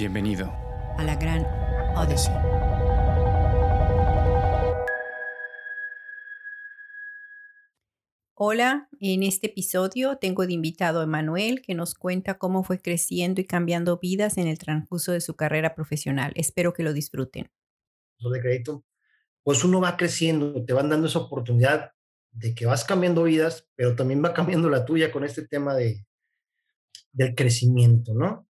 Bienvenido a la gran Odyssey. Hola, en este episodio tengo de invitado a Emanuel que nos cuenta cómo fue creciendo y cambiando vidas en el transcurso de su carrera profesional. Espero que lo disfruten. De crédito, pues uno va creciendo, te van dando esa oportunidad de que vas cambiando vidas, pero también va cambiando la tuya con este tema de, del crecimiento, ¿no?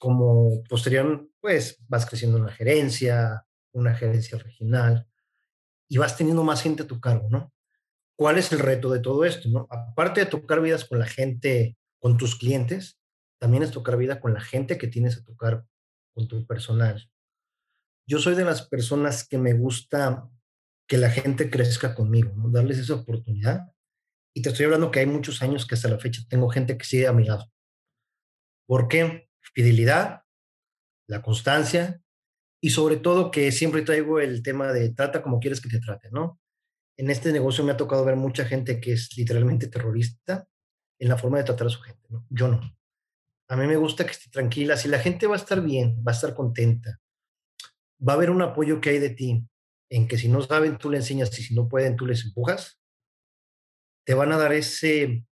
Como posterior, pues vas creciendo en la gerencia, una gerencia regional, y vas teniendo más gente a tu cargo, ¿no? ¿Cuál es el reto de todo esto, no? Aparte de tocar vidas con la gente, con tus clientes, también es tocar vida con la gente que tienes a tocar, con tu personal. Yo soy de las personas que me gusta que la gente crezca conmigo. Darles esa oportunidad. Y te estoy hablando que hay muchos años que hasta la fecha tengo gente que sigue a mi lado. ¿Por qué? Fidelidad, la constancia y sobre todo que siempre traigo el tema de trata como quieres que te trate, ¿no? En este negocio me ha tocado ver mucha gente que es literalmente terrorista en la forma de tratar a su gente, ¿no? Yo no. A mí me gusta que esté tranquila. Si la gente va a estar bien, va a estar contenta, va a haber un apoyo que hay de ti, en que si no saben, tú le enseñas y si no pueden, tú les empujas, te van a dar ese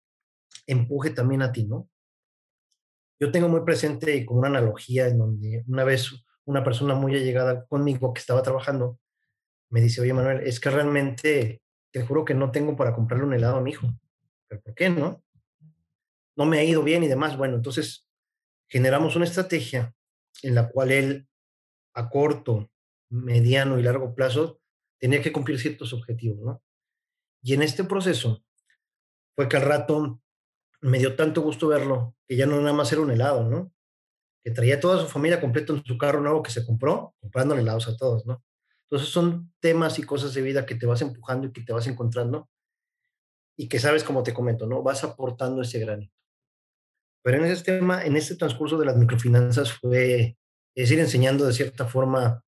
empuje también a ti, ¿no? Yo tengo muy presente como una analogía en donde una vez una persona muy allegada conmigo que estaba trabajando me dice, oye Manuel, es que realmente te juro que no tengo para comprarle un helado a mi hijo. ¿Pero por qué no? No me ha ido bien y demás. Bueno, entonces generamos una estrategia en la cual él a corto, mediano y largo plazo tenía que cumplir ciertos objetivos, ¿no? Y en este proceso fue que al rato me dio tanto gusto verlo, que ya no nada más era un helado, ¿no? Que traía toda su familia completa en su carro nuevo que se compró, comprándole helados a todos, ¿no? Entonces son temas y cosas de vida que te vas empujando y que te vas encontrando y que sabes, como te comento, ¿no? Vas aportando ese granito. Pero en ese tema, en este transcurso de las microfinanzas fue, es ir enseñando de cierta forma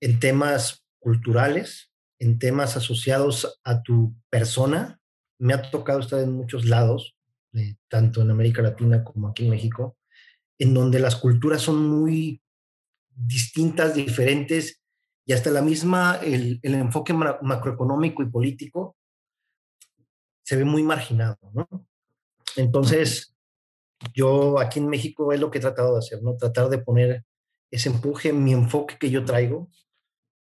en temas culturales, en temas asociados a tu persona, me ha tocado estar en muchos lados, eh, tanto en América Latina como aquí en México, en donde las culturas son muy distintas, diferentes, y hasta la misma, el, el enfoque macroeconómico y político se ve muy marginado, ¿no? Entonces, yo aquí en México es lo que he tratado de hacer, ¿no? Tratar de poner ese empuje, mi enfoque que yo traigo,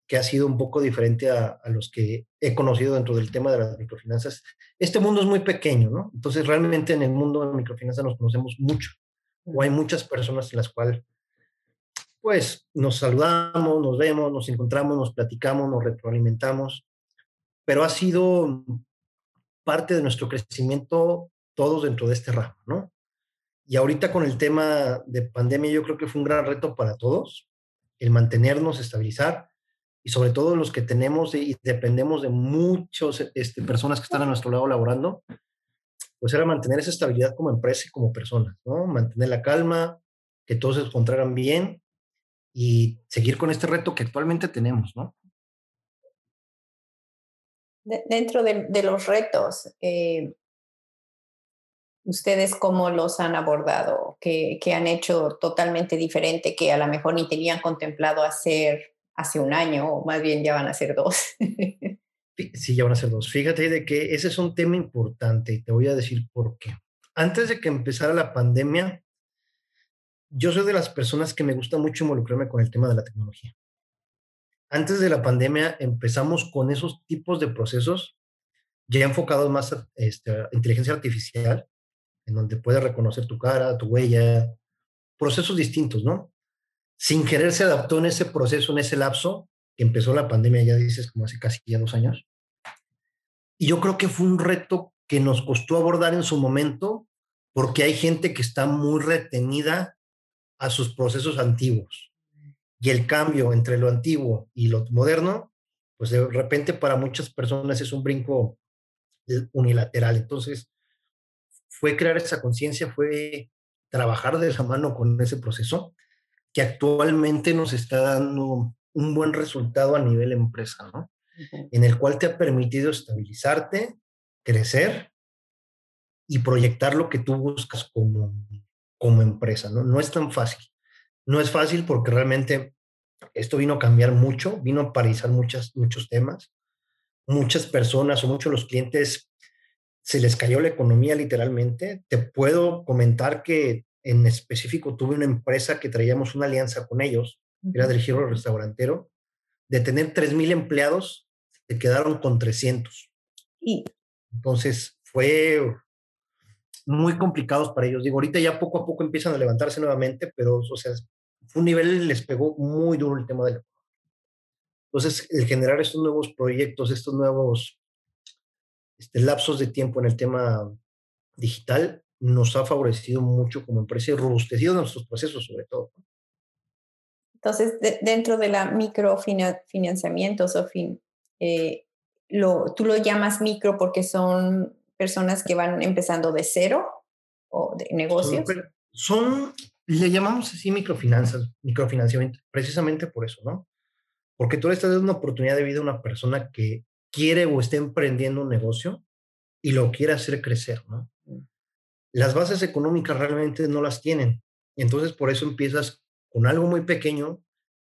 que ha sido un poco diferente a, los que he conocido dentro del tema de las microfinanzas. Este mundo es muy pequeño, ¿no? Entonces realmente en el mundo de microfinanzas nos conocemos mucho, o hay muchas personas en las cuales, pues, nos saludamos, nos vemos, nos encontramos, nos platicamos, nos retroalimentamos, pero ha sido parte de nuestro crecimiento todos dentro de este ramo, ¿no? Y ahorita con el tema de pandemia yo creo que fue un gran reto para todos, el mantenernos, estabilizar, y sobre todo los que tenemos y dependemos de muchas este, personas que están a nuestro lado laborando, pues era mantener esa estabilidad como empresa y como persona, ¿no? Mantener la calma, que todos se encontraran bien y seguir con este reto que actualmente tenemos, ¿no? dentro de, los retos, eh, ¿ustedes cómo los han abordado? ¿Qué, ¿Qué han hecho totalmente diferente que a lo mejor ni tenían contemplado hacer hace un año, o más bien ya van a ser dos. sí, ya van a ser dos. Fíjate de que ese es un tema importante y te voy a decir por qué. Antes de que empezara la pandemia, yo soy de las personas que me gusta mucho involucrarme con el tema de la tecnología. Antes de la pandemia empezamos con esos tipos de procesos ya enfocados más a este, inteligencia artificial, en donde puedes reconocer tu cara, tu huella, procesos distintos, ¿no? Sin querer se adaptó en ese proceso, en ese lapso, que empezó la pandemia, ya dices, como hace casi ya dos años. Y yo creo que fue un reto que nos costó abordar en su momento, porque hay gente que está muy retenida a sus procesos antiguos. Y el cambio entre lo antiguo y lo moderno, pues de repente para muchas personas es un brinco unilateral. Entonces, fue crear esa conciencia, fue trabajar de la mano con ese proceso que actualmente nos está dando un buen resultado a nivel empresa, ¿no? En el cual te ha permitido estabilizarte, crecer y proyectar lo que tú buscas como, como empresa, ¿no? No es tan fácil. No es fácil porque realmente esto vino a cambiar mucho, vino a paralizar muchas, muchos temas. Muchas personas o muchos de los clientes se les cayó la economía literalmente. Te puedo comentar que en específico tuve una empresa que traíamos una alianza con ellos, era del giro restaurantero, de tener 3.000 empleados, se quedaron con 300. Y entonces fue muy complicado para ellos. Digo, ahorita ya poco a poco empiezan a levantarse nuevamente, pero, o sea, fue un nivel, les pegó muy duro el tema de la Entonces, el generar estos nuevos proyectos, estos nuevos este, lapsos de tiempo en el tema digital, nos ha favorecido mucho como empresa y robustecido nuestros procesos, sobre todo. Entonces, dentro de la microfinanciamiento, Sofín, eh, lo, ¿tú lo llamas micro porque son personas que van empezando de cero o de negocios? Son, le llamamos así microfinanzas, microfinanciamiento, precisamente por eso, ¿no? Porque tú le estás dando una oportunidad de vida a una persona que quiere o está emprendiendo un negocio y lo quiere hacer crecer, ¿no? Las bases económicas realmente no las tienen. Entonces, por eso empiezas con algo muy pequeño.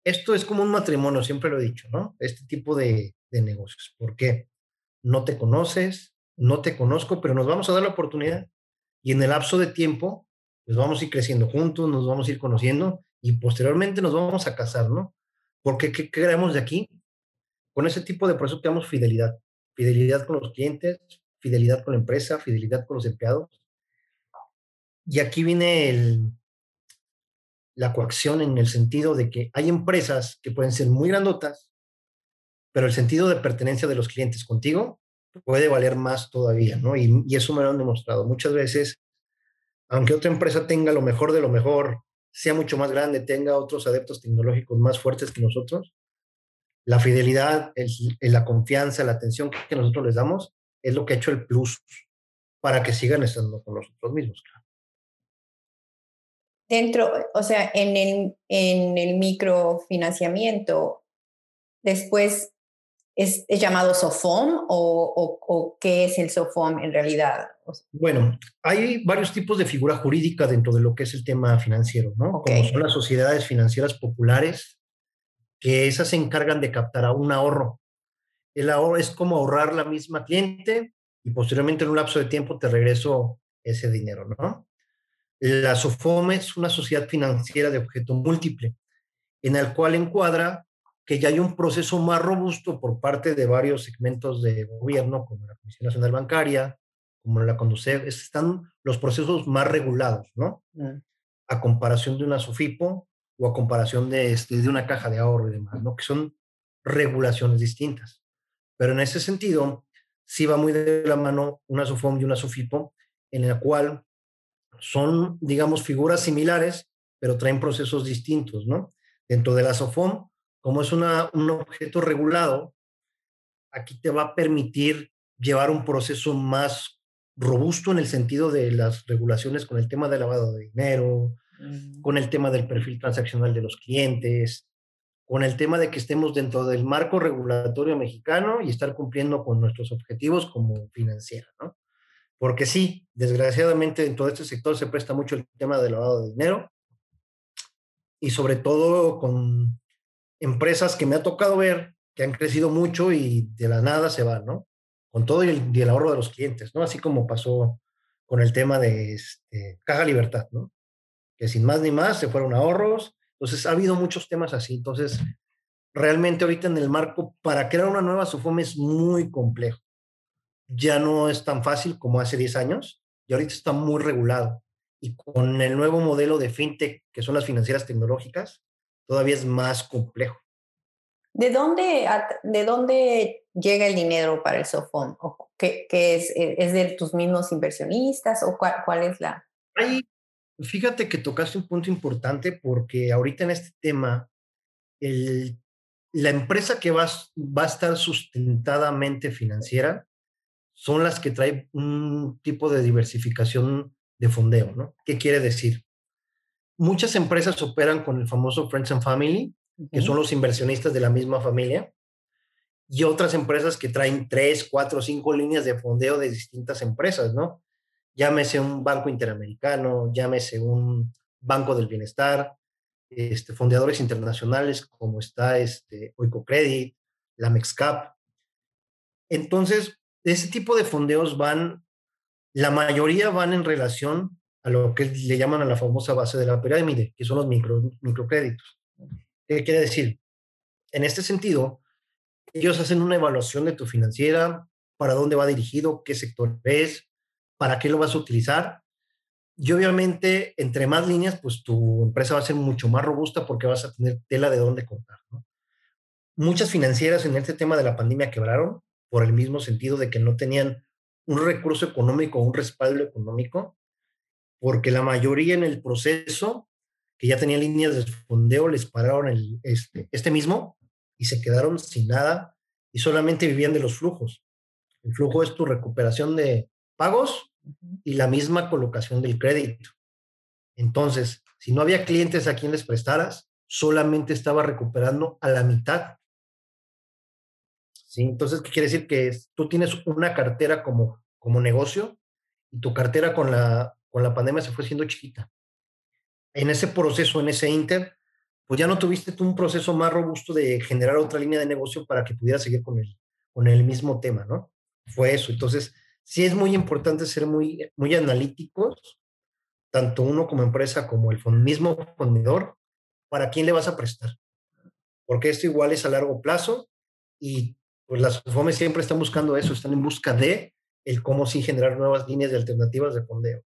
Esto es como un matrimonio, siempre lo he dicho, ¿no? Este tipo de, de negocios. ¿Por qué? No te conoces, no te conozco, pero nos vamos a dar la oportunidad y en el lapso de tiempo, pues vamos a ir creciendo juntos, nos vamos a ir conociendo y posteriormente nos vamos a casar, ¿no? Porque ¿qué queremos de aquí? Con ese tipo de proceso tenemos fidelidad. Fidelidad con los clientes, fidelidad con la empresa, fidelidad con los empleados. Y aquí viene la coacción en el sentido de que hay empresas que pueden ser muy grandotas, pero el sentido de pertenencia de los clientes contigo puede valer más todavía, ¿no? Y, eso me lo han demostrado. Muchas veces, aunque otra empresa tenga lo mejor de lo mejor, sea mucho más grande, tenga otros adeptos tecnológicos más fuertes que nosotros, la fidelidad, la confianza, la atención que nosotros les damos es lo que ha hecho el plus para que sigan estando con nosotros mismos. Dentro, o sea, en el, en el microfinanciamiento, después ¿Es, llamado SOFOM o, o, qué es el SOFOM en realidad? Bueno, hay varios tipos de figura jurídica dentro de lo que es el tema financiero, ¿no? Como son las sociedades financieras populares, que esas se encargan de captar a un ahorro. El ahorro es como ahorrar la misma cliente y posteriormente en un lapso de tiempo te regreso ese dinero, ¿no? La SOFOM es una sociedad financiera de objeto múltiple, en el cual encuadra que ya hay un proceso más robusto por parte de varios segmentos de gobierno, como la Comisión Nacional Bancaria, como la Conducef, están los procesos más regulados, ¿no? Mm. A comparación de una SOFIPO o a comparación de, este, de una caja de ahorro y demás, ¿no? Que son regulaciones distintas. Pero en ese sentido, sí va muy de la mano una SOFOM y una SOFIPO, en la cual son, digamos, figuras similares, pero traen procesos distintos, ¿no? Dentro de la SOFOM como es una, un objeto regulado, aquí te va a permitir llevar un proceso más robusto en el sentido de las regulaciones con el tema del lavado de dinero, mm. con el tema del perfil transaccional de los clientes, con el tema de que estemos dentro del marco regulatorio mexicano y estar cumpliendo con nuestros objetivos como financiera, ¿no? Porque sí, desgraciadamente en todo este sector se presta mucho el tema del lavado de dinero y sobre todo con empresas que me ha tocado ver que han crecido mucho y de la nada se van, ¿no? Con todo el, el ahorro de los clientes, ¿no? Así como pasó con el tema de este, Caja Libertad, ¿no? Que sin más ni más se fueron ahorros. Entonces, ha habido muchos temas así. Entonces, realmente ahorita en el marco, para crear una nueva SOFOM es muy complejo. Ya no es tan fácil como hace 10 años y ahorita está muy regulado. Y con el nuevo modelo de fintech, que son las financieras tecnológicas, todavía es más complejo. ¿De dónde, de dónde llega el dinero para el SOFOM? ¿Qué, qué es, eh, es, de tus mismos inversionistas o cuál, cuál es la...? Ahí, fíjate que tocaste un punto importante porque ahorita en este tema, el, la empresa que va, va a estar sustentadamente financiera son las que traen un tipo de diversificación de fondeo, ¿no? ¿Qué quiere decir? muchas empresas operan con el famoso Friends and Family, que son los inversionistas de la misma familia, y otras empresas que traen tres, cuatro, cinco líneas de fondeo de distintas empresas, ¿no? Llámese un banco interamericano, llámese un banco del bienestar, este, fondeadores internacionales como está este, Oicocredit, la Mexcap. Entonces, ese tipo de fondeos van, la mayoría van en relación a lo que le llaman a la famosa base de la pirámide, que son los micro, microcréditos. ¿Qué quiere decir? En este sentido, ellos hacen una evaluación de tu financiera, para dónde va dirigido, qué sector es, para qué lo vas a utilizar. Y obviamente, entre más líneas, pues tu empresa va a ser mucho más robusta porque vas a tener tela de dónde cortar. Muchas financieras en este tema de la pandemia quebraron por el mismo sentido de que no tenían un recurso económico, un respaldo económico, porque la mayoría en el proceso, que ya tenían líneas de fondeo, les pararon el, este, este mismo y se quedaron sin nada y solamente vivían de los flujos. El flujo es tu recuperación de pagos y la misma colocación del crédito. Entonces, si no había clientes a quien les prestaras, solamente estaba recuperando a la mitad. ¿Sí? Entonces, ¿qué quiere decir? Que tú tienes una cartera como, como negocio y tu cartera con la, con la pandemia se fue siendo chiquita. En ese proceso, en ese inter, pues ya no tuviste tú un proceso más robusto de generar otra línea de negocio para que pudieras seguir con el, con el mismo tema, ¿no? Fue eso. Entonces, sí es muy importante ser muy, muy analíticos, tanto uno como empresa como el mismo fundador, para quién le vas a prestar. Porque esto igual es a largo plazo y pues las FOMES siempre están buscando eso, están en busca de el cómo sí generar nuevas líneas de alternativas de fondeo.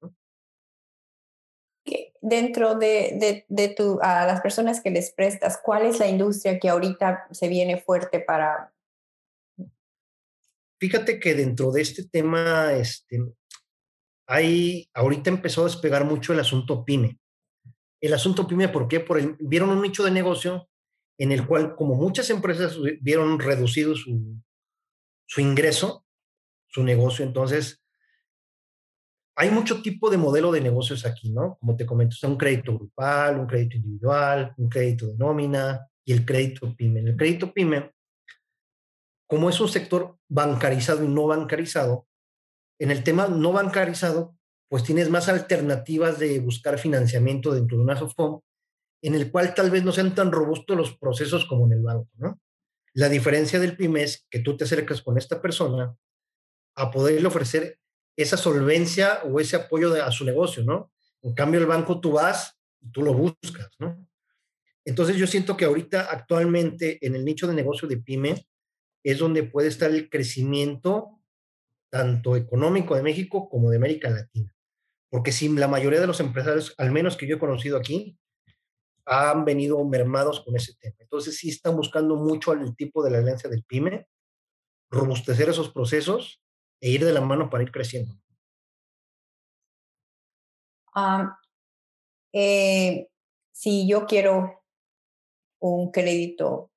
Dentro de, de, tu, a las personas que les prestas, ¿cuál es la industria que ahorita se viene fuerte para, Fíjate que dentro de este tema, este, hay, ahorita empezó a despegar mucho el asunto PYME. El asunto PYME, ¿por qué? Por vieron un nicho de negocio en el cual, como muchas empresas vieron reducido su, su ingreso, su negocio, entonces hay mucho tipo de modelo de negocios aquí, ¿no? Como te comento, está un crédito grupal, un crédito individual, un crédito de nómina y el crédito PYME. el crédito PYME como es un sector bancarizado y no bancarizado, en el tema no bancarizado, pues tienes más alternativas de buscar financiamiento dentro de una SOFOM, en el cual tal vez no sean tan robustos los procesos como en el banco, ¿no? La diferencia del PYME es que tú te acercas con esta persona a poderle ofrecer esa solvencia o ese apoyo a su negocio, ¿no? En cambio, el banco tú vas y tú lo buscas, ¿no? Entonces yo siento que ahorita actualmente en el nicho de negocio de PYME, es donde puede estar el crecimiento tanto económico de México como de América Latina. Porque si la mayoría de los empresarios, al menos que yo he conocido aquí, han venido mermados con ese tema. Entonces sí están buscando mucho al tipo de la alianza del PYME, robustecer esos procesos e ir de la mano para ir creciendo. Eh, si yo quiero un crédito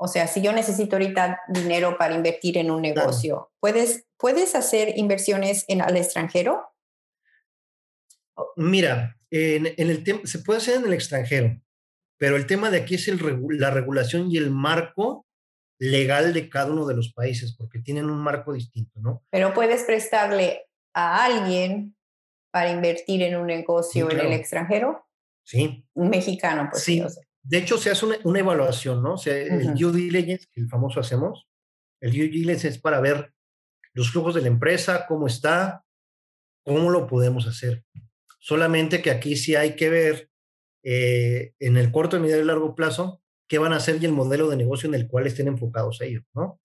o sea, si yo necesito ahorita dinero para invertir en un negocio, ¿puedes, ¿puedes hacer inversiones en al extranjero? Oh, mira, en, el tema se puede hacer en el extranjero, pero el tema de aquí es el, la regulación y el marco legal de cada uno de los países, porque tienen un marco distinto, ¿no? Pero puedes prestarle a alguien para invertir en un negocio en el extranjero. Sí. Un mexicano, pues sí. De hecho, se hace una, evaluación, ¿no? O sea, el due diligence, que el famoso hacemos, el due diligence es para ver los flujos de la empresa, cómo está, cómo lo podemos hacer. Solamente que aquí sí hay que ver eh, en el corto, medio y largo plazo qué van a hacer y el modelo de negocio en el cual estén enfocados ellos, ¿no?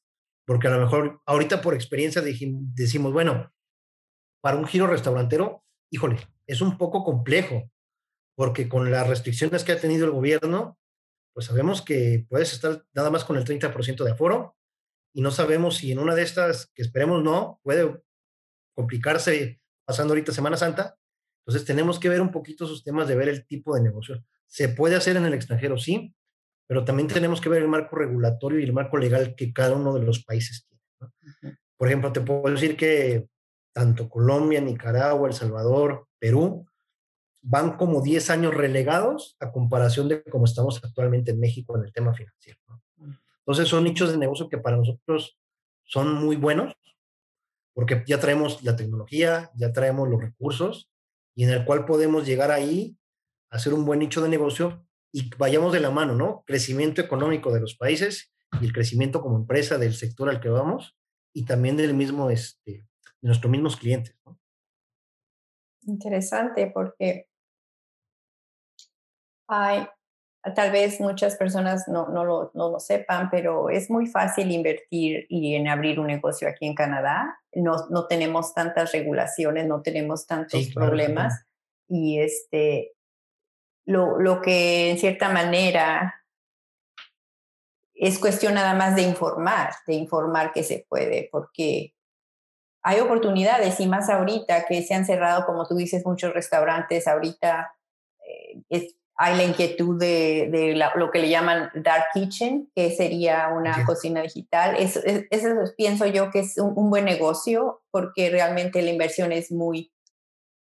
Porque a lo mejor ahorita por experiencia decimos, bueno, para un giro restaurantero, híjole, es un poco complejo, porque con las restricciones que ha tenido el gobierno, pues sabemos que puedes estar nada más con el 30% de aforo y no sabemos si en una de estas, que esperemos no, puede complicarse pasando ahorita Semana Santa. Entonces tenemos que ver un poquito esos temas de ver el tipo de negocio. Se puede hacer en el extranjero, sí, pero también tenemos que ver el marco regulatorio y el marco legal que cada uno de los países tiene. Por ejemplo, te puedo decir que tanto Colombia, Nicaragua, El Salvador, Perú, van como 10 años relegados a comparación de cómo estamos actualmente en México en el tema financiero. Entonces son nichos de negocio que para nosotros son muy buenos porque ya traemos la tecnología, ya traemos los recursos y en el cual podemos llegar ahí hacer un buen nicho de negocio y vayamos de la mano, ¿no? Crecimiento económico de los países y el crecimiento como empresa del sector al que vamos y también del mismo, este, de nuestros mismos clientes, ¿no? Interesante porque hay, tal vez muchas personas no, no, lo, no, lo, sepan, pero es muy fácil invertir y en abrir un negocio aquí en Canadá. No, no tenemos tantas regulaciones, no tenemos tantos problemas. Y este, lo, lo que en cierta manera es cuestión nada más de informar, de informar que se puede, porque hay oportunidades y más ahorita que se han cerrado, como tú dices, muchos restaurantes, ahorita eh, hay la inquietud de, lo que le llaman dark kitchen, que sería una cocina digital. Eso, pienso yo que es un, buen negocio porque realmente la inversión es muy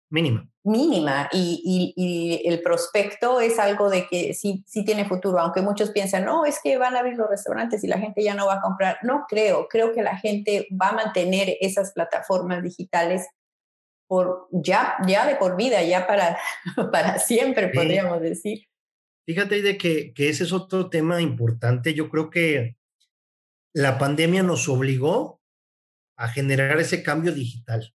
mínima mínima y, y, el prospecto es algo de que sí, sí tiene futuro, aunque muchos piensan, no, es que van a abrir los restaurantes y la gente ya no va a comprar. No creo, creo que la gente va a mantener esas plataformas digitales por ya, ya de por vida, ya para, para siempre, podríamos decir. Fíjate de que, que ese es otro tema importante. Yo creo que la pandemia nos obligó a generar ese cambio digital.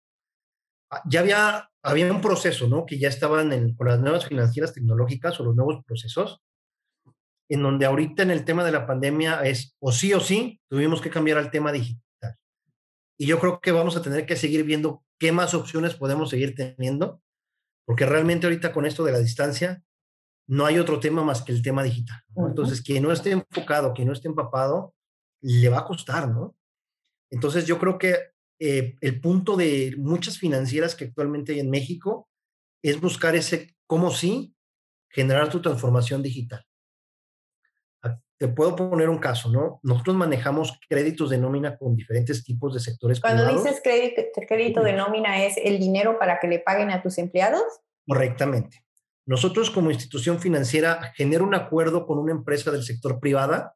Ah, ya había había un proceso, ¿no? Que ya estaban en, con las nuevas financieras tecnológicas o los nuevos procesos, en donde ahorita en el tema de la pandemia es o sí o sí, tuvimos que cambiar al tema digital. Y yo creo que vamos a tener que seguir viendo qué más opciones podemos seguir teniendo, porque realmente ahorita con esto de la distancia, no hay otro tema más que el tema digital. Entonces, quien no esté enfocado, quien no esté empapado, le va a costar, ¿no? Entonces, yo creo que eh, el punto de muchas financieras que actualmente hay en México es buscar ese, cómo sí, generar tu transformación digital. Te puedo poner un caso, ¿no? Nosotros manejamos créditos de nómina con diferentes tipos de sectores Cuando dices crédito, crédito de nómina, ¿es el dinero para que le paguen a tus empleados? Correctamente. Nosotros como institución financiera genero un acuerdo con una empresa del sector privada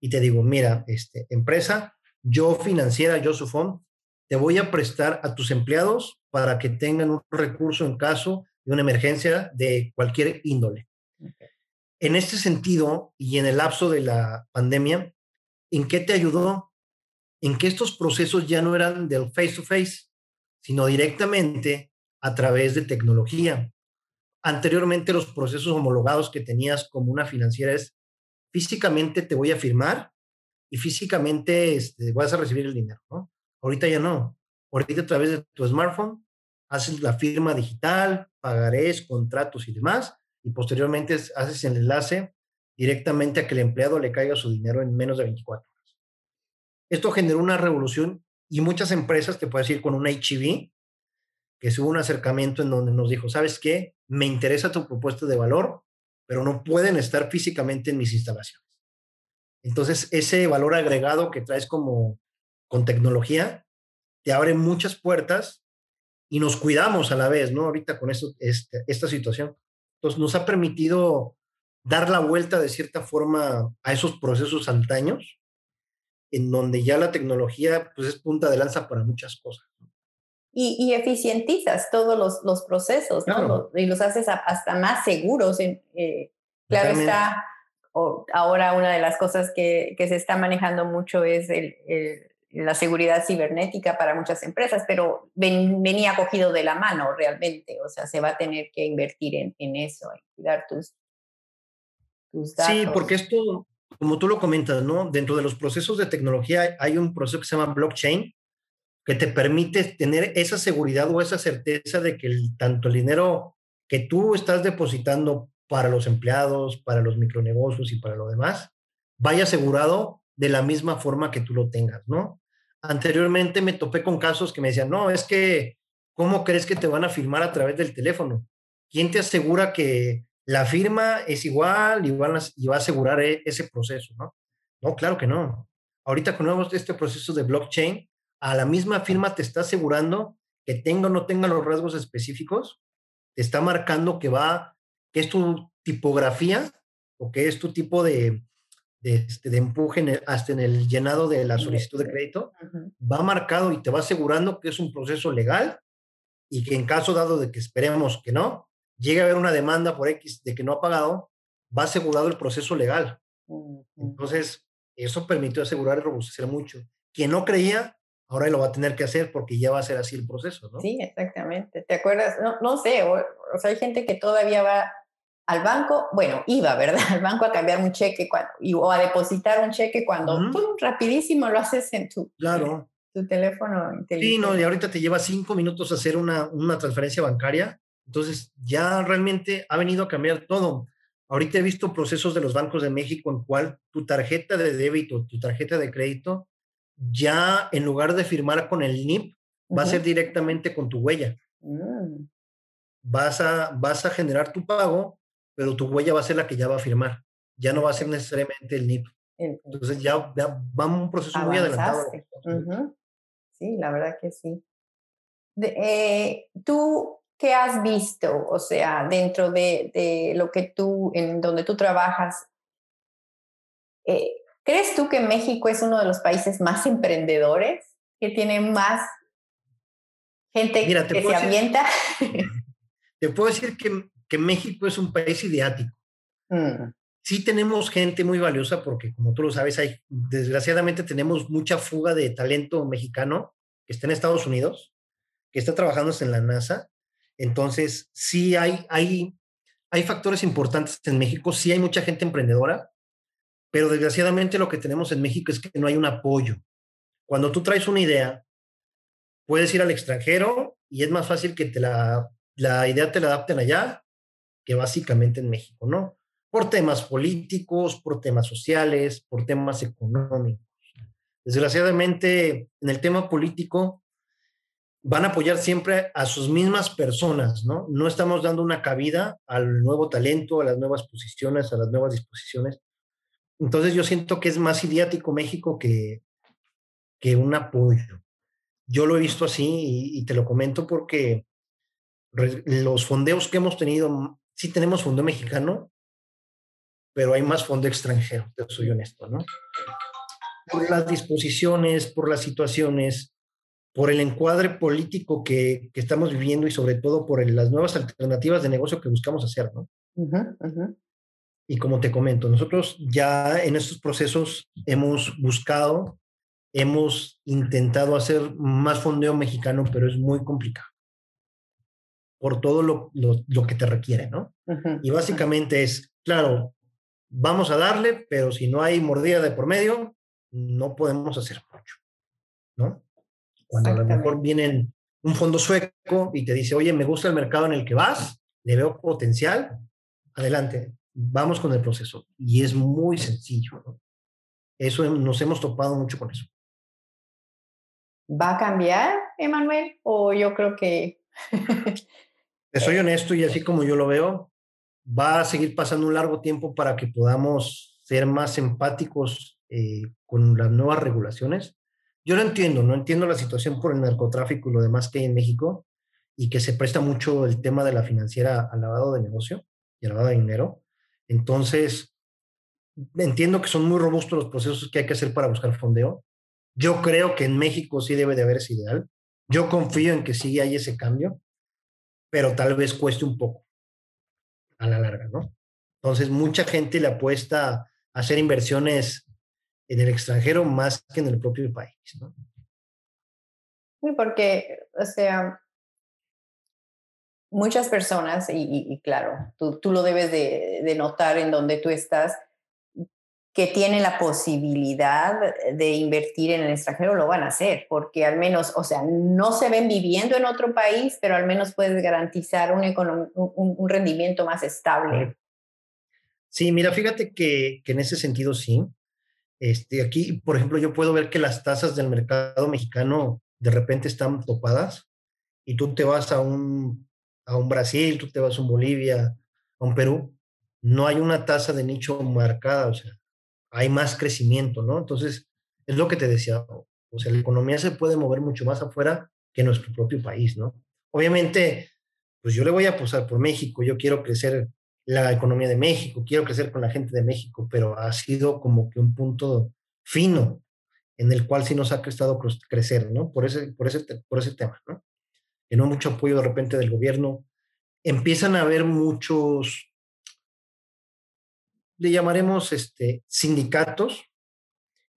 y te digo, mira, este, empresa, yo financiera, yo su fondo, te voy a prestar a tus empleados para que tengan un recurso en caso de una emergencia de cualquier índole. En este sentido, y en el lapso de la pandemia, ¿en qué te ayudó? En que estos procesos ya no eran del face to face, sino directamente a través de tecnología. Anteriormente los procesos homologados que tenías como una financiera es físicamente te voy a firmar y físicamente este, vas a recibir el dinero, ¿no? Ahorita ya no. Ahorita a través de tu smartphone haces la firma digital, pagarés, contratos y demás, y posteriormente haces el enlace directamente a que el empleado le caiga su dinero en menos de 24 horas. Esto generó una revolución y muchas empresas, te puedes ir con un HIV, que hubo un acercamiento en donde nos dijo, ¿sabes qué? Me interesa tu propuesta de valor, pero no pueden estar físicamente en mis instalaciones. Entonces, ese valor agregado que traes como con tecnología, te abre muchas puertas y nos cuidamos a la vez, ¿no? Ahorita con esto, este, esta situación. Entonces, nos ha permitido dar la vuelta de cierta forma a esos procesos antaños, en donde ya la tecnología pues, es punta de lanza para muchas cosas. Y, eficientizas todos los, los procesos, ¿no? Y los haces hasta más seguros. Eh, claro está, ahora una de las cosas que, que, se está manejando mucho es el, la seguridad cibernética para muchas empresas, pero venía cogido de la mano realmente, o sea, se va a tener que invertir en, en eso, en cuidar tus, tus datos. Sí, porque esto, como tú lo comentas, ¿no? Dentro de los procesos de tecnología hay un proceso que se llama blockchain, que te permite tener esa seguridad o esa certeza de que el, tanto el dinero que tú estás depositando para los empleados, para los micronegocios y para lo demás, vaya asegurado de la misma forma que tú lo tengas, ¿no? Anteriormente me topé con casos que me decían, no, es que, ¿cómo crees que te van a firmar a través del teléfono? ¿Quién te asegura que la firma es igual y, va a asegurar e, ese proceso? ¿no? no, claro que no. Ahorita con este proceso de blockchain, a la misma firma te está asegurando que tenga o no tenga los rasgos específicos, te está marcando que va, que es tu tipografía o que es tu tipo de, de, este, de empuje hasta en el llenado de la solicitud de crédito, va marcado y te va asegurando que es un proceso legal y que en caso dado de que esperemos que no, llegue a haber una demanda por X de que no ha pagado, va asegurado el proceso legal. Entonces, eso permitió asegurar y robustecer mucho. Quien no creía, ahora lo va a tener que hacer porque ya va a ser así el proceso, ¿no? Sí, exactamente. ¿Te acuerdas? No, no sé, o, sea, hay gente que todavía va al banco, bueno, iba, ¿verdad? Al banco a cambiar un cheque cuando, o a depositar un cheque cuando rapidísimo lo haces en tu, claro. tu teléfono inteligente. Sí, no, y ahorita te lleva cinco minutos hacer una, una transferencia bancaria. Entonces, ya realmente ha venido a cambiar todo. Ahorita he visto procesos de los bancos de México en cual tu tarjeta de débito, tu tarjeta de crédito, ya en lugar de firmar con el NIP, va a ser directamente con tu huella. Mm. Vas, a, vas a generar tu pago, pero tu huella va a ser la que ya va a firmar. Ya no va a ser necesariamente el NIP. Entonces ya, ya va un proceso muy adelantado. Sí, la verdad que sí. Eh, tú ¿qué has visto? O sea, dentro de, lo que tú, en donde tú trabajas, eh, ¿crees tú que México es uno de los países más emprendedores? ¿Que tiene más gente que se avienta? Te puedo decir que, que, México es un país ideático. Mm. Sí tenemos gente muy valiosa porque, como tú lo sabes, hay, desgraciadamente tenemos mucha fuga de talento mexicano que está en Estados Unidos, que está trabajando en la NASA entonces, sí hay, hay, hay factores importantes en México, sí hay mucha gente emprendedora, pero desgraciadamente lo que tenemos en México es que no hay un apoyo. Cuando tú traes una idea, puedes ir al extranjero y es más fácil que te la, la idea te la adapten allá que básicamente en México, ¿no? Por temas políticos, por temas sociales, por temas económicos. Desgraciadamente, en el tema político, van a apoyar siempre a sus mismas personas, ¿no? No estamos dando una cabida al nuevo talento, a las nuevas posiciones, a las nuevas disposiciones. Entonces yo siento que es más idiático México que, que un apoyo. Yo lo he visto así y, te lo comento porque los fondeos que hemos tenido, sí tenemos fondo mexicano, pero hay más fondo extranjero, te soy honesto, ¿no? Por las disposiciones, por las situaciones, por el encuadre político que, que, estamos viviendo y sobre todo por las nuevas alternativas de negocio que buscamos hacer, ¿no? Y como te comento, nosotros ya en estos procesos hemos buscado, hemos intentado hacer más fondeo mexicano, pero es muy complicado por todo lo, lo, lo que te requiere, ¿no? Y básicamente es, claro, vamos a darle, pero si no hay mordida de por medio, no podemos hacer mucho, ¿no? Cuando a lo mejor vienen un fondo sueco y te dice, oye, me gusta el mercado en el que vas, le veo potencial, adelante, vamos con el proceso. Y es muy sencillo. Eso nos hemos topado mucho con eso. ¿Va a cambiar, Emanuel? O yo creo que... Soy honesto y así como yo lo veo, va a seguir pasando un largo tiempo para que podamos ser más empáticos eh, con las nuevas regulaciones yo no entiendo, no entiendo la situación por el narcotráfico y lo demás que hay en México y que se presta mucho el tema de la financiera al lavado de negocio y al lavado de dinero. Entonces, entiendo que son muy robustos los procesos que hay que hacer para buscar fondeo. Yo creo que en México sí debe de haber ese ideal. Yo confío en que sí hay ese cambio, pero tal vez cueste un poco a la larga, ¿no? Entonces, mucha gente le apuesta a hacer inversiones en el extranjero más que en el propio país. ¿no? Sí, porque, o sea, muchas personas, y, claro, tú, lo debes de, de, notar en donde tú estás, que tienen la posibilidad de invertir en el extranjero, lo van a hacer, porque al menos, o sea, no se ven viviendo en otro país, pero al menos puedes garantizar un, un, un rendimiento más estable. Sí, mira, fíjate que, que en ese sentido sí. Este, aquí, por ejemplo, yo puedo ver que las tasas del mercado mexicano de repente están topadas y tú te vas a un, a un Brasil, tú te vas a un Bolivia, a un Perú, no hay una tasa de nicho marcada, o sea, hay más crecimiento, ¿no? Entonces, es lo que te decía, o sea, la economía se puede mover mucho más afuera que nuestro propio país, ¿no? Obviamente, pues yo le voy a apostar por México, yo quiero crecer la economía de México, quiero crecer con la gente de México, pero ha sido como que un punto fino en el cual sí nos ha costado crecer, ¿no? Por ese, por ese, por ese tema, ¿no? Que no mucho apoyo de repente del gobierno. Empiezan a haber muchos, le llamaremos este, sindicatos,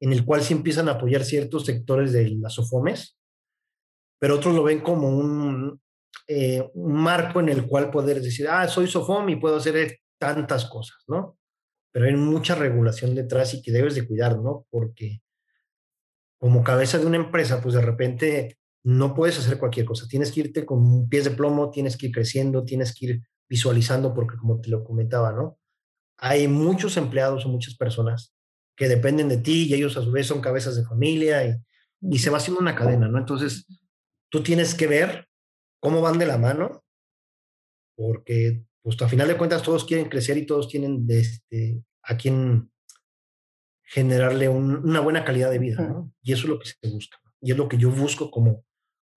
en el cual se empiezan a apoyar ciertos sectores de las OFOMES, pero otros lo ven como un, eh, un marco en el cual poder decir, ah, soy SOFOM y puedo hacer tantas cosas, ¿no? Pero hay mucha regulación detrás y que debes de cuidar, ¿no? Porque como cabeza de una empresa, pues de repente no puedes hacer cualquier cosa. Tienes que irte con pies de plomo, tienes que ir creciendo, tienes que ir visualizando, porque como te lo comentaba, ¿no? Hay muchos empleados o muchas personas que dependen de ti y ellos a su vez son cabezas de familia y, y se va haciendo una cadena, ¿no? Entonces, tú tienes que ver cómo van de la mano, porque pues a final de cuentas todos quieren crecer y todos tienen este, a quien generarle una buena calidad de vida, ¿no? Y eso es lo que se busca. Y es lo que yo busco como,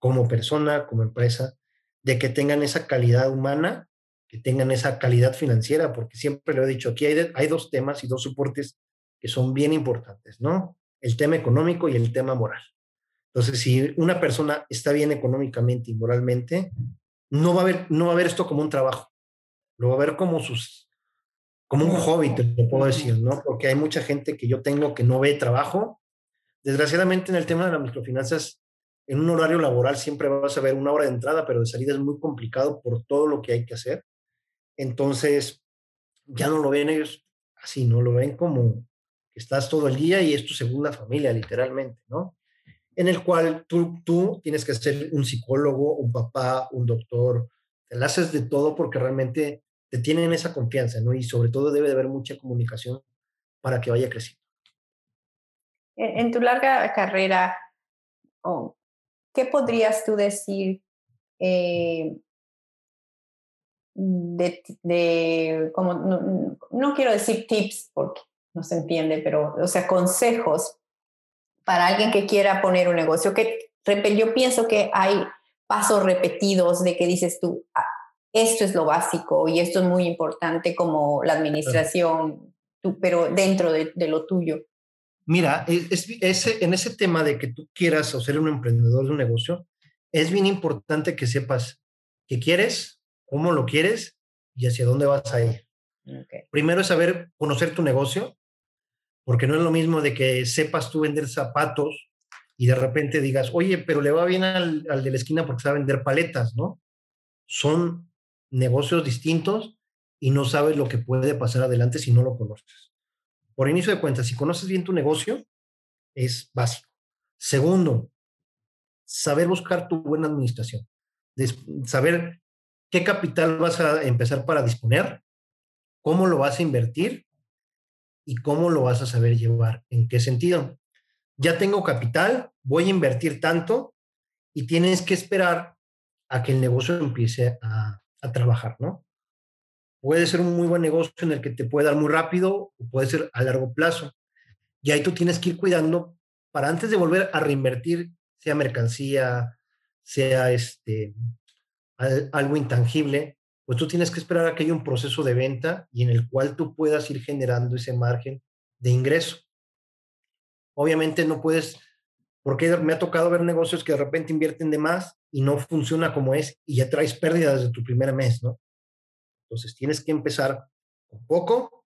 como persona, como empresa, de que tengan esa calidad humana, que tengan esa calidad financiera, porque siempre lo he dicho, aquí hay, hay dos temas y dos soportes que son bien importantes, ¿no? El tema económico y el tema moral. Entonces, si una persona está bien económicamente y moralmente, no va a ver, no va a ver esto como un trabajo, lo va a ver como sus, como un hobby, te lo puedo decir, ¿no? Porque hay mucha gente que yo tengo que no ve trabajo. Desgraciadamente en el tema de las microfinanzas, en un horario laboral siempre vas a ver una hora de entrada, pero de salida es muy complicado por todo lo que hay que hacer. Entonces, ya no lo ven ellos así, ¿no? Lo ven como que estás todo el día y es tu segunda familia, literalmente, ¿no? en el cual tú, tú tienes que ser un psicólogo, un papá, un doctor, te la de todo porque realmente te tienen esa confianza, ¿no? Y sobre todo debe de haber mucha comunicación para que vaya creciendo. En, tu larga carrera, ¿qué podrías tú decir eh, de, como, no, quiero decir tips porque no se entiende, pero, o sea, consejos para alguien que quiera poner un negocio, que yo pienso que hay pasos repetidos de que dices tú, ah, esto es lo básico y esto es muy importante como la administración, pero dentro de, lo tuyo. Mira, es, ese, en ese tema de que tú quieras o ser un emprendedor de un negocio, es bien importante que sepas qué quieres, cómo lo quieres y hacia dónde vas a ir. Primero es saber conocer tu negocio, porque no es lo mismo de que sepas tú vender zapatos y de repente digas, oye, pero le va bien al, de la esquina porque sabe vender paletas, ¿no? Son negocios distintos y no sabes lo que puede pasar adelante si no lo conoces. Por inicio de cuentas, si conoces bien tu negocio, es básico. Segundo, saber buscar tu buena administración, saber qué capital vas a empezar para disponer, cómo lo vas a invertir y cómo lo vas a saber llevar. ¿En qué sentido? Ya tengo capital, voy a invertir tanto y tienes que esperar a que el negocio empiece a, trabajar, ¿no? Puede ser un muy buen negocio en el que te puede dar muy rápido o puede ser a largo plazo. Y ahí tú tienes que ir cuidando para antes de volver a reinvertir, sea mercancía, sea este, algo intangible, pues tú tienes que esperar a que haya un proceso de venta y en el cual tú puedas ir generando ese margen de ingreso. Obviamente no puedes, porque me ha tocado ver negocios que de repente invierten de más y no funciona como es y ya traes pérdidas de tu primer mes, ¿no? Entonces tienes que empezar con poco,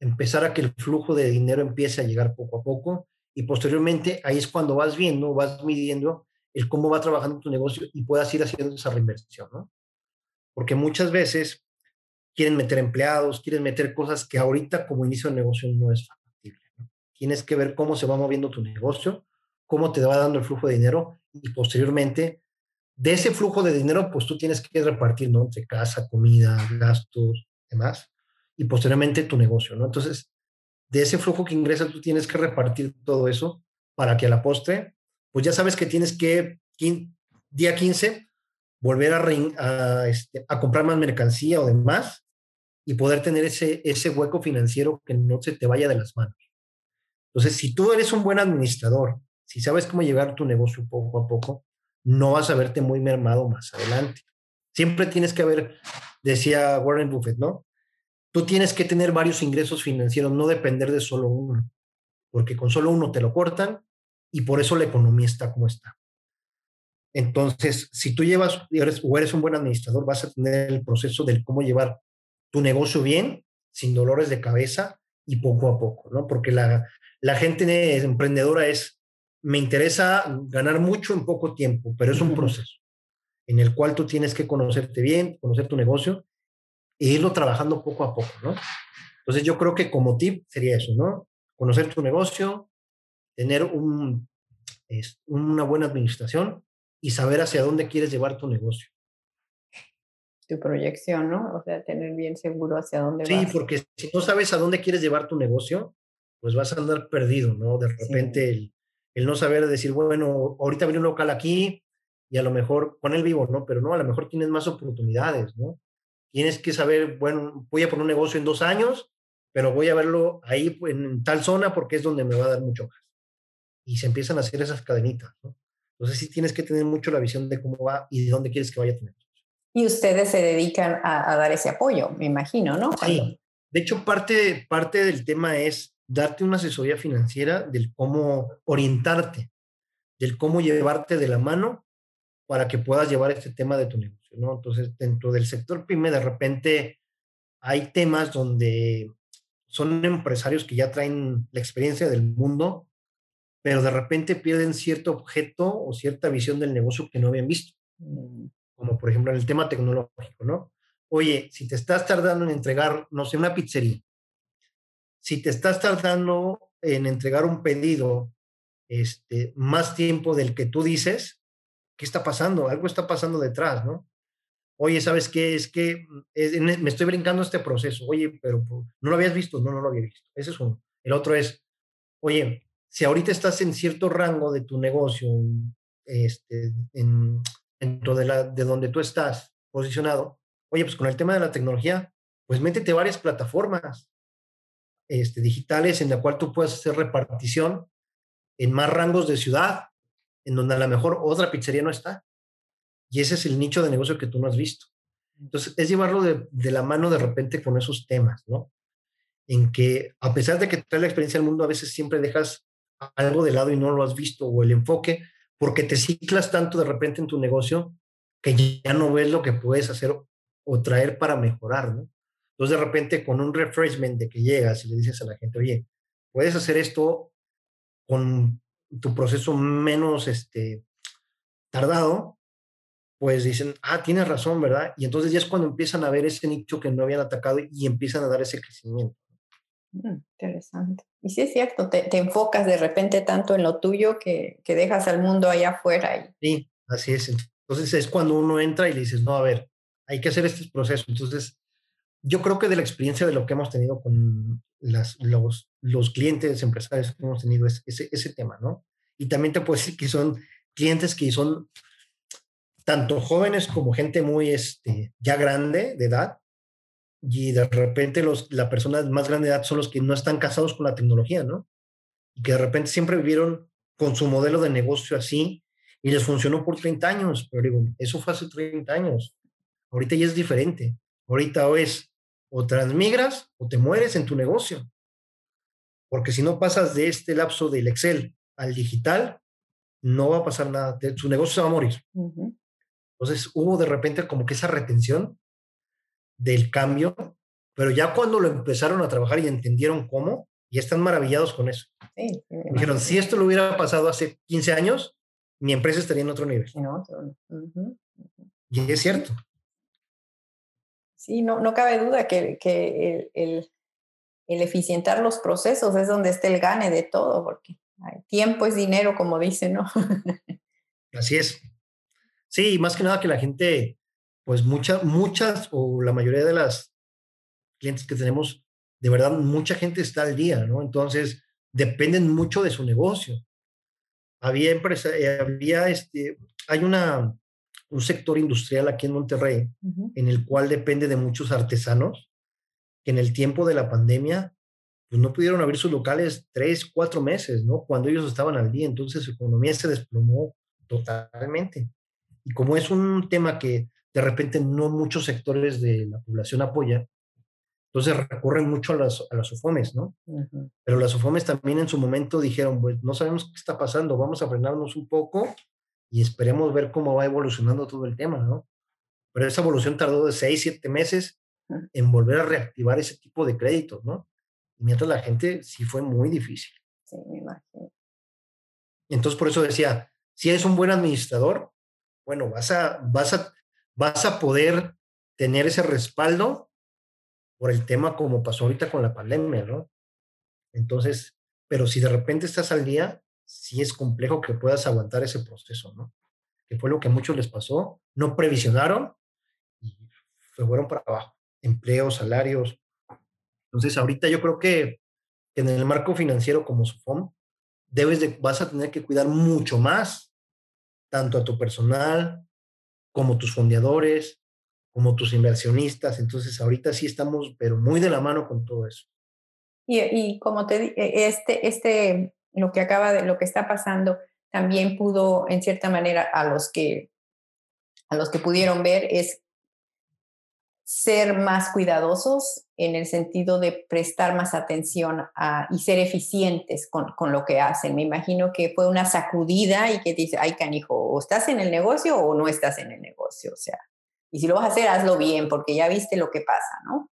empezar a que el flujo de dinero empiece a llegar poco a poco y posteriormente ahí es cuando vas viendo, vas midiendo el cómo va trabajando tu negocio y puedas ir haciendo esa reinversión, ¿no? porque muchas veces quieren meter empleados, quieren meter cosas que ahorita como inicio de negocio no es factible. Tienes que ver cómo se va moviendo tu negocio, cómo te va dando el flujo de dinero y posteriormente de ese flujo de dinero, pues tú tienes que repartir, ¿no? Entre casa, comida, gastos, demás, y posteriormente tu negocio, ¿no? Entonces, de ese flujo que ingresa, tú tienes que repartir todo eso para que a la postre, pues ya sabes que tienes que, día 15, volver a, este, a, comprar más mercancía o demás y poder tener ese, ese hueco financiero que no se te vaya de las manos. Entonces, si tú eres un buen administrador, si sabes cómo llevar tu negocio poco a poco, no vas a verte muy mermado más adelante. Siempre tienes que haber, decía Warren Buffett, ¿no? Tú tienes que tener varios ingresos financieros, no depender de solo uno, porque con solo uno te lo cortan y por eso la economía está como está. Entonces, si tú llevas eres, o eres un buen administrador, vas a tener el proceso del cómo llevar tu negocio bien, sin dolores de cabeza y poco a poco, ¿no? Porque la, la gente emprendedora es, me interesa ganar mucho en poco tiempo, pero es un proceso en el cual tú tienes que conocerte bien, conocer tu negocio e irlo trabajando poco a poco, ¿no? Entonces yo creo que como tip sería eso, ¿no? Conocer tu negocio, tener un, una buena administración y saber hacia dónde quieres llevar tu negocio. Tu proyección, ¿no? O sea, tener bien seguro hacia dónde sí, vas. Sí, porque si no sabes a dónde quieres llevar tu negocio, pues vas a andar perdido, ¿no? De repente el, el, no saber decir, bueno, ahorita abrí un local aquí y a lo mejor con el vivo, ¿no? Pero no, a lo mejor tienes más oportunidades, ¿no? Tienes que saber, bueno, voy a poner un negocio en dos años, pero voy a verlo ahí en tal zona porque es donde me va a dar mucho. Y se empiezan a hacer esas cadenitas, ¿no? Entonces sí tienes que tener mucho la visión de cómo va y de dónde quieres que vaya a tener. Y ustedes se dedican a, dar ese apoyo, me imagino, ¿no? Sí. De hecho, parte, parte del tema es darte una asesoría financiera del cómo orientarte, del cómo llevarte de la mano para que puedas llevar este tema de tu negocio, ¿no? Entonces, dentro del sector PYME, de repente hay temas donde son empresarios que ya traen la experiencia del mundo, pero de repente pierden cierto objeto o cierta visión del negocio que no habían visto. Mm. Como por ejemplo en el tema tecnológico, ¿no? Oye, si te estás tardando en entregar, no sé, una pizzería, si te estás tardando en entregar un pedido este, más tiempo del que tú dices, ¿qué está pasando? Algo está pasando detrás, ¿no? oye, ¿sabes qué? Es que mm, me estoy brincando este proceso, oye, pero no lo habías visto, no, no lo había visto. Ese es uno. El otro es, oye, si ahorita estás en cierto rango de tu negocio, este, en, dentro de, la, de donde tú estás posicionado, oye, pues con el tema de la tecnología, pues métete varias plataformas este, digitales en la cual tú puedas hacer repartición en más rangos de ciudad, en donde a lo mejor otra pizzería no está. Y ese es el nicho de negocio que tú no has visto. Entonces, es llevarlo de, la mano de repente con esos temas, ¿no? En que a pesar de que trae la experiencia del mundo, a veces siempre dejas algo de lado y no lo has visto, o el enfoque, porque te ciclas tanto de repente en tu negocio que ya no ves lo que puedes hacer o traer para mejorar, ¿no? Entonces, de repente, con un refreshment de que llegas y le dices a la gente, oye, puedes hacer esto con tu proceso menos este, tardado, pues dicen, ah, tienes razón, ¿verdad? Y entonces ya es cuando empiezan a ver ese nicho que no habían atacado y empiezan a dar ese crecimiento. Mm, interesante. Y sí es cierto, te, enfocas de repente tanto en lo tuyo que, que dejas al mundo allá afuera. Y... Sí, así es. Entonces es cuando uno entra y le dices, no, a ver, hay que hacer este proceso. Entonces, yo creo que de la experiencia de lo que hemos tenido con las, los, los clientes empresarios que hemos tenido es ese, ese tema, ¿no? Y también te puedo decir que son clientes que son tanto jóvenes como gente muy este, ya grande de edad, y de repente los, la persona más grande de edad son los que no están casados con la tecnología, ¿no? Y que de repente siempre vivieron con su modelo de negocio así y les funcionó por 30 años, pero digo, eso fue hace 30 años. Ahorita ya es diferente. Ahorita o es o transmigras o te mueres en tu negocio. Porque si no pasas de este lapso del Excel al digital, no va a pasar nada. Su negocio se va a morir. Entonces hubo de repente como que esa retención del cambio, pero ya cuando lo empezaron a trabajar y entendieron cómo, y están maravillados con eso. Sí, Dijeron, si esto lo hubiera pasado hace 15 años, mi empresa estaría en otro nivel. Y es cierto. Sí, no, no cabe duda que, que el, el, eficientar los procesos es donde está el gane de todo, porque tiempo es dinero, como dicen, ¿no? Así es. Sí, más que nada que la gente, pues muchas, muchas o la mayoría de las clientes que tenemos, de verdad, mucha gente está al día, ¿no? Entonces, dependen mucho de su negocio. Había empresa, eh, había este, hay una, un sector industrial aquí en Monterrey en el cual depende de muchos artesanos que en el tiempo de la pandemia pues no pudieron abrir sus locales tres, cuatro meses, ¿no? Cuando ellos estaban al día, entonces su economía se desplomó totalmente. Y como es un tema que de repente no muchos sectores de la población apoyan, entonces recurren mucho a las, a las UFOMES, ¿no? Pero las UFOMES también en su momento dijeron, pues no sabemos qué está pasando, vamos a frenarnos un poco y esperemos ver cómo va evolucionando todo el tema, ¿no? Pero esa evolución tardó de seis, siete meses en volver a reactivar ese tipo de créditos, ¿no? Y mientras la gente sí fue muy difícil. Sí, me imagino. Entonces, por eso decía, si eres un buen administrador, bueno, vas a, vas a, vas a poder tener ese respaldo por el tema como pasó ahorita con la pandemia, ¿no? Entonces, pero si de repente estás al día, sí es complejo que puedas aguantar ese proceso, ¿no? Que fue lo que a muchos les pasó, no previsionaron y se fueron para abajo, empleos, salarios. Entonces, ahorita yo creo que en el marco financiero como SUFOM, debes de, vas a tener que cuidar mucho más, tanto a tu personal, como tus fondeadores, como tus inversionistas. Entonces, ahorita sí estamos, pero muy de la mano con todo eso. Y, y como te e, este, este, lo que acaba de, lo que está pasando, también pudo, en cierta manera, a los que, a los que pudieron ver, es ser más cuidadosos en el sentido de prestar más atención a, y ser eficientes con, con, lo que hacen. Me imagino que fue una sacudida y que dice, ay canijo, o estás en el negocio o no estás en el negocio. O sea, y si lo vas a hacer, hazlo bien, porque ya viste lo que pasa, ¿no?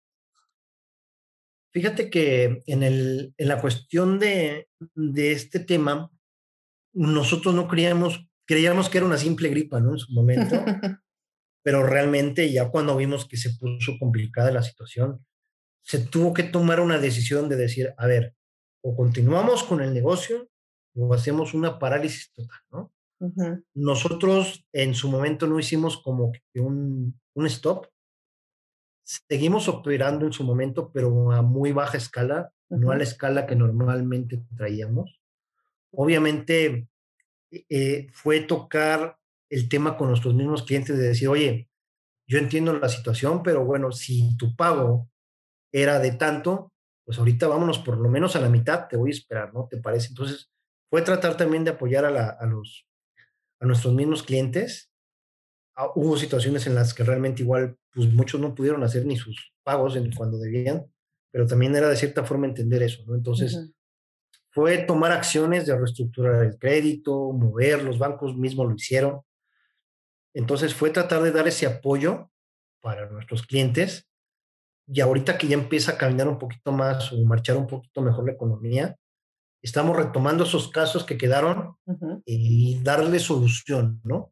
Fíjate que en, el, en la cuestión de, de este tema, nosotros no creíamos, creíamos que era una simple gripa, ¿no? En su momento. pero realmente ya cuando vimos que se puso complicada la situación, se tuvo que tomar una decisión de decir, a ver, o continuamos con el negocio o hacemos una parálisis total, ¿no? Nosotros en su momento no hicimos como que un, un stop, seguimos operando en su momento, pero a muy baja escala, no a la escala que normalmente traíamos. Obviamente eh, fue tocar el tema con nuestros mismos clientes de decir, oye, yo entiendo la situación, pero bueno, si tu pago era de tanto, pues ahorita vámonos por lo menos a la mitad, te voy a esperar, ¿no? ¿Te parece? Entonces, fue tratar también de apoyar a, a los, a nuestros mismos clientes. Ah, hubo situaciones en las que realmente igual, pues muchos no pudieron hacer ni sus pagos en, cuando debían, pero también era de cierta forma entender eso, ¿no? Entonces, fue tomar acciones de reestructurar el crédito, mover, los bancos mismos lo hicieron. Entonces fue tratar de dar ese apoyo para nuestros clientes y ahorita que ya empieza a caminar un poquito más o marchar un poquito mejor la economía, estamos retomando esos casos que quedaron y darle solución, ¿no?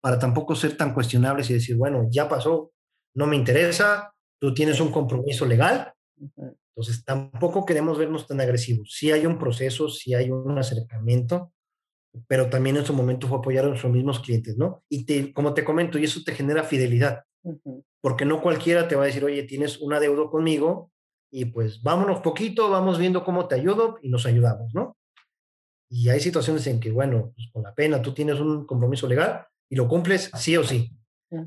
Para tampoco ser tan cuestionables y decir, bueno, ya pasó, no me interesa, tú tienes un compromiso legal, entonces tampoco queremos vernos tan agresivos. Sí hay un proceso, sí hay un acercamiento, pero también en su momento fue apoyar a nuestros mismos clientes, ¿no? Y te, como te comento, y eso te genera fidelidad, porque no cualquiera te va a decir, oye, tienes una deuda conmigo y pues vámonos poquito, vamos viendo cómo te ayudo y nos ayudamos, ¿no? Y hay situaciones en que, bueno, pues con la pena tú tienes un compromiso legal y lo cumples sí o sí.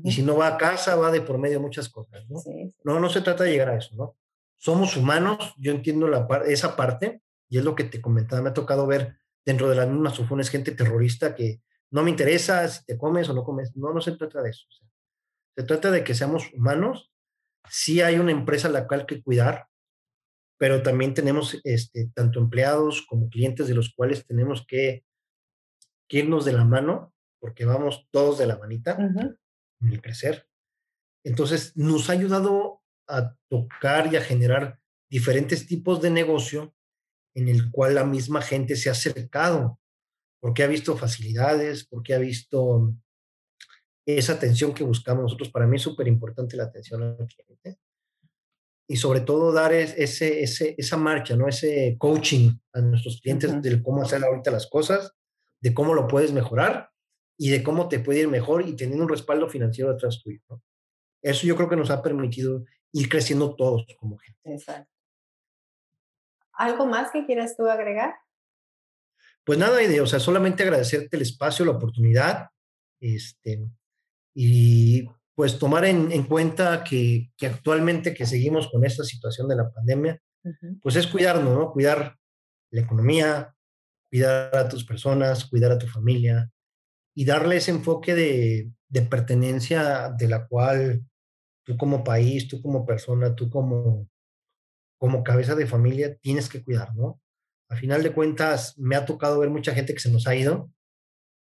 Y si no va a casa, va de por medio muchas cosas, ¿no? No, no se trata de llegar a eso, ¿no? Somos humanos, yo entiendo la, esa parte y es lo que te comentaba, me ha tocado ver dentro de las mismas sufones gente terrorista que no me interesa si te comes o no comes. No, no se trata de eso. se trata de que seamos humanos. Sí hay una empresa a la cual que cuidar, pero también tenemos este, tanto empleados como clientes de los cuales tenemos que, irnos de la mano, porque vamos todos de la manita en el crecer. Entonces, nos ha ayudado a tocar y a generar diferentes tipos de negocio en el cual la misma gente se ha acercado, porque ha visto facilidades, porque ha visto esa atención que buscamos nosotros. Para mí es súper importante la atención al cliente. Y sobre todo dar ese, ese, esa marcha, ¿no? ese coaching a nuestros clientes de cómo hacer ahorita las cosas, de cómo lo puedes mejorar y de cómo te puede ir mejor y teniendo un respaldo financiero detrás tuyo. ¿no? Eso yo creo que nos ha permitido ir creciendo todos como gente. Exacto. ¿Algo más que quieras tú agregar? Pues nada, o sea, solamente agradecerte el espacio, la oportunidad, este, y pues tomar en, cuenta que, actualmente que seguimos con esta situación de la pandemia, pues es cuidarnos, ¿no? Cuidar la economía, cuidar a tus personas, cuidar a tu familia y darle ese enfoque de, de pertenencia de la cual tú como país, tú como persona, tú como, como cabeza de familia tienes que cuidar, ¿no? A final de cuentas, me ha tocado ver mucha gente que se nos ha ido,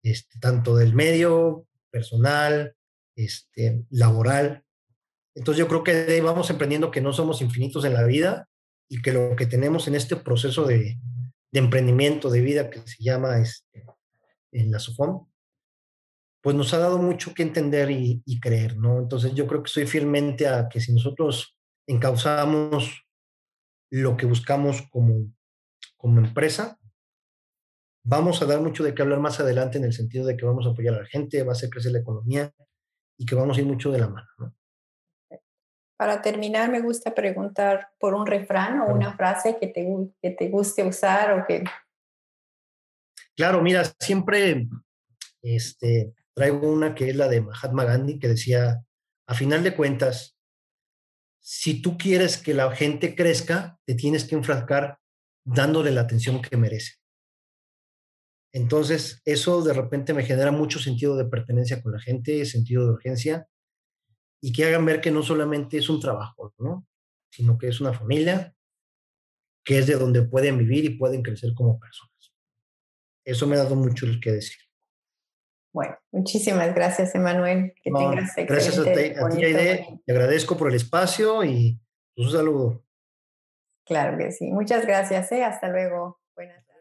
este, tanto del medio personal, este, laboral. Entonces yo creo que vamos emprendiendo que no somos infinitos en la vida y que lo que tenemos en este proceso de, de emprendimiento de vida que se llama este, en la SOFOM, pues nos ha dado mucho que entender y, y, creer, ¿no? Entonces yo creo que estoy fielmente a que si nosotros encauzamos lo que buscamos como, como empresa, vamos a dar mucho de qué hablar más adelante en el sentido de que vamos a apoyar a la gente, va a hacer crecer la economía y que vamos a ir mucho de la mano, ¿no? Para terminar, me gusta preguntar por un refrán o una frase que te, que te guste usar o que... Claro, mira, siempre este, traigo una que es la de Mahatma Gandhi, que decía, a final de cuentas, si tú quieres que la gente crezca, te tienes que enfrascar dándole la atención que merece. Entonces, eso de repente me genera mucho sentido de pertenencia con la gente, sentido de urgencia, y que hagan ver que no solamente es un trabajo, ¿no? Sino que es una familia, que es de donde pueden vivir y pueden crecer como personas. Eso me ha dado mucho el que decir. Bueno, muchísimas gracias, Emanuel. Que tengas Gracias a ti, a ti Aide. Te agradezco por el espacio y un saludo. Claro que sí. Muchas gracias. ¿eh? Hasta luego. Buenas tardes.